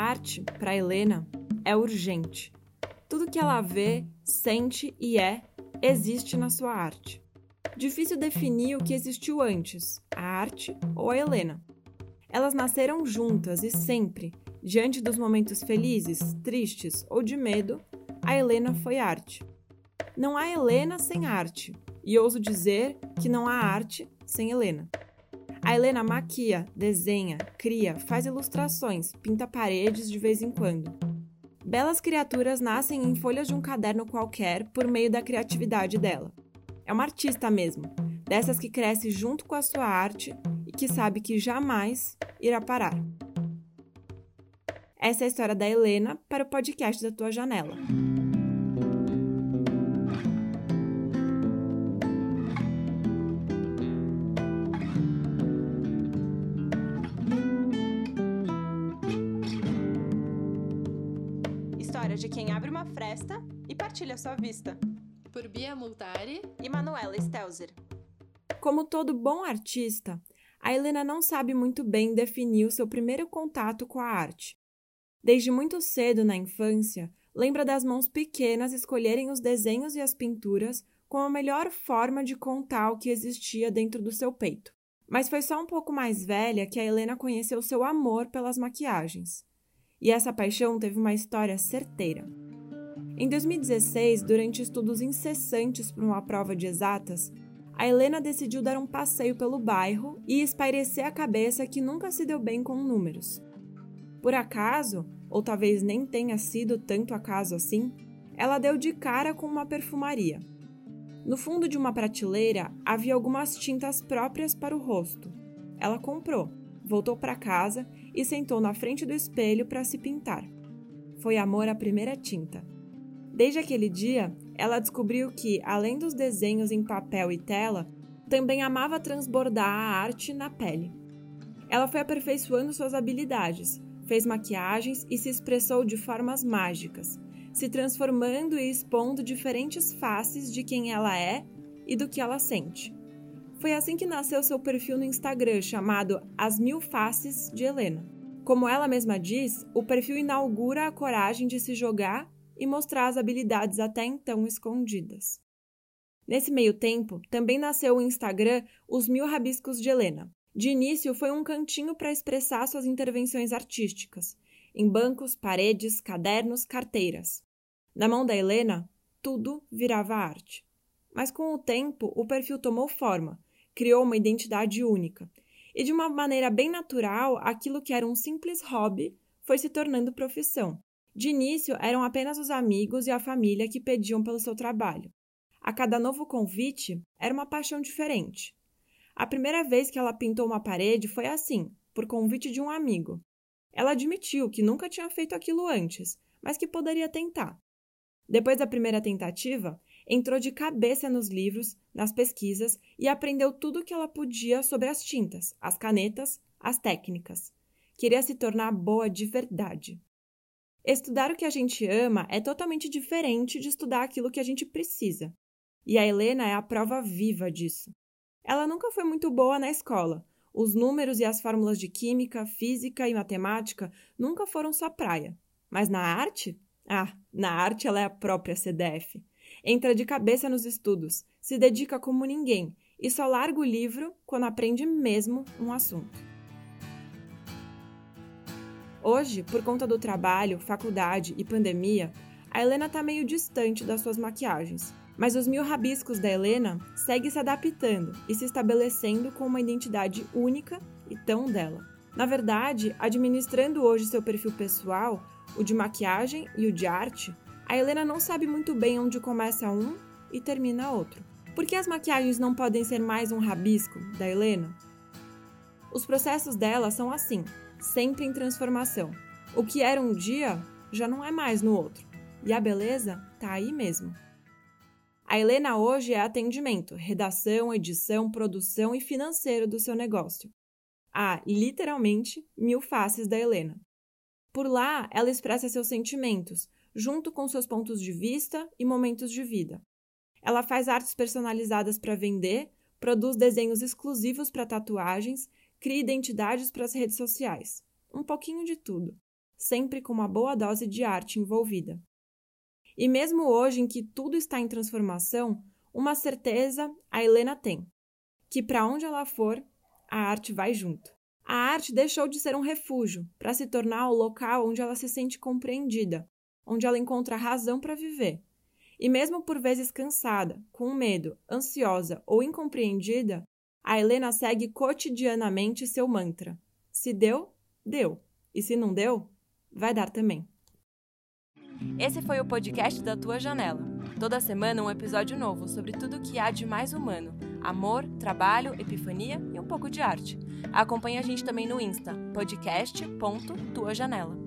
arte, para Helena, é urgente. Tudo que ela vê, sente e é, existe na sua arte. Difícil definir o que existiu antes, a arte ou a Helena. Elas nasceram juntas e sempre, diante dos momentos felizes, tristes ou de medo, a Helena foi arte. Não há Helena sem arte, e ouso dizer que não há arte sem Helena. A Helena maquia, desenha, cria, faz ilustrações, pinta paredes de vez em quando. Belas criaturas nascem em folhas de um caderno qualquer por meio da criatividade dela. É uma artista mesmo, dessas que cresce junto com a sua arte e que sabe que jamais irá parar. Essa é a história da Helena para o podcast da tua janela. Uma fresta e partilha sua vista. Por Bia Multari e Manuela Stelzer. Como todo bom artista, a Helena não sabe muito bem definir o seu primeiro contato com a arte. Desde muito cedo na infância, lembra das mãos pequenas escolherem os desenhos e as pinturas como a melhor forma de contar o que existia dentro do seu peito. Mas foi só um pouco mais velha que a Helena conheceu seu amor pelas maquiagens. E essa paixão teve uma história certeira. Em 2016, durante estudos incessantes para uma prova de exatas, a Helena decidiu dar um passeio pelo bairro e espairecer a cabeça que nunca se deu bem com números. Por acaso, ou talvez nem tenha sido tanto acaso assim, ela deu de cara com uma perfumaria. No fundo de uma prateleira havia algumas tintas próprias para o rosto. Ela comprou, voltou para casa e sentou na frente do espelho para se pintar. Foi amor à primeira tinta. Desde aquele dia, ela descobriu que, além dos desenhos em papel e tela, também amava transbordar a arte na pele. Ela foi aperfeiçoando suas habilidades, fez maquiagens e se expressou de formas mágicas, se transformando e expondo diferentes faces de quem ela é e do que ela sente. Foi assim que nasceu seu perfil no Instagram, chamado As Mil Faces de Helena. Como ela mesma diz, o perfil inaugura a coragem de se jogar e mostrar as habilidades até então escondidas. Nesse meio tempo, também nasceu o Instagram Os Mil Rabiscos de Helena, de início, foi um cantinho para expressar suas intervenções artísticas, em bancos, paredes, cadernos, carteiras. Na mão da Helena, tudo virava arte. Mas com o tempo, o perfil tomou forma, criou uma identidade única, e de uma maneira bem natural, aquilo que era um simples hobby foi se tornando profissão. De início, eram apenas os amigos e a família que pediam pelo seu trabalho. A cada novo convite, era uma paixão diferente. A primeira vez que ela pintou uma parede foi assim, por convite de um amigo. Ela admitiu que nunca tinha feito aquilo antes, mas que poderia tentar. Depois da primeira tentativa, entrou de cabeça nos livros, nas pesquisas e aprendeu tudo o que ela podia sobre as tintas, as canetas, as técnicas. Queria se tornar boa de verdade. Estudar o que a gente ama é totalmente diferente de estudar aquilo que a gente precisa. E a Helena é a prova viva disso. Ela nunca foi muito boa na escola. Os números e as fórmulas de química, física e matemática nunca foram sua praia. Mas na arte? Ah, na arte ela é a própria CDF. Entra de cabeça nos estudos, se dedica como ninguém e só larga o livro quando aprende mesmo um assunto. Hoje, por conta do trabalho, faculdade e pandemia, a Helena está meio distante das suas maquiagens. Mas os mil rabiscos da Helena segue se adaptando e se estabelecendo com uma identidade única e tão dela. Na verdade, administrando hoje seu perfil pessoal, o de maquiagem e o de arte, a Helena não sabe muito bem onde começa um e termina outro. Por que as maquiagens não podem ser mais um rabisco da Helena? Os processos dela são assim, sempre em transformação. O que era um dia já não é mais no outro. E a beleza tá aí mesmo. A Helena hoje é atendimento, redação, edição, produção e financeiro do seu negócio. Há, literalmente, mil faces da Helena. Por lá, ela expressa seus sentimentos, junto com seus pontos de vista e momentos de vida. Ela faz artes personalizadas para vender, produz desenhos exclusivos para tatuagens, cria identidades para as redes sociais. Um pouquinho de tudo. sempre com uma boa dose de arte envolvida. E mesmo hoje em que tudo está em transformação, uma certeza a Helena tem: que para onde ela for, a arte vai junto. A arte deixou de ser um refúgio para se tornar o local onde ela se sente compreendida, onde ela encontra razão para viver. E mesmo por vezes cansada, com medo, ansiosa ou incompreendida, a Helena segue cotidianamente seu mantra: se deu, deu. E se não deu, vai dar também. Esse foi o podcast da Tua Janela. Toda semana um episódio novo sobre tudo o que há de mais humano: amor, trabalho, epifania e um pouco de arte. Acompanhe a gente também no Insta, podcast.tuajanela.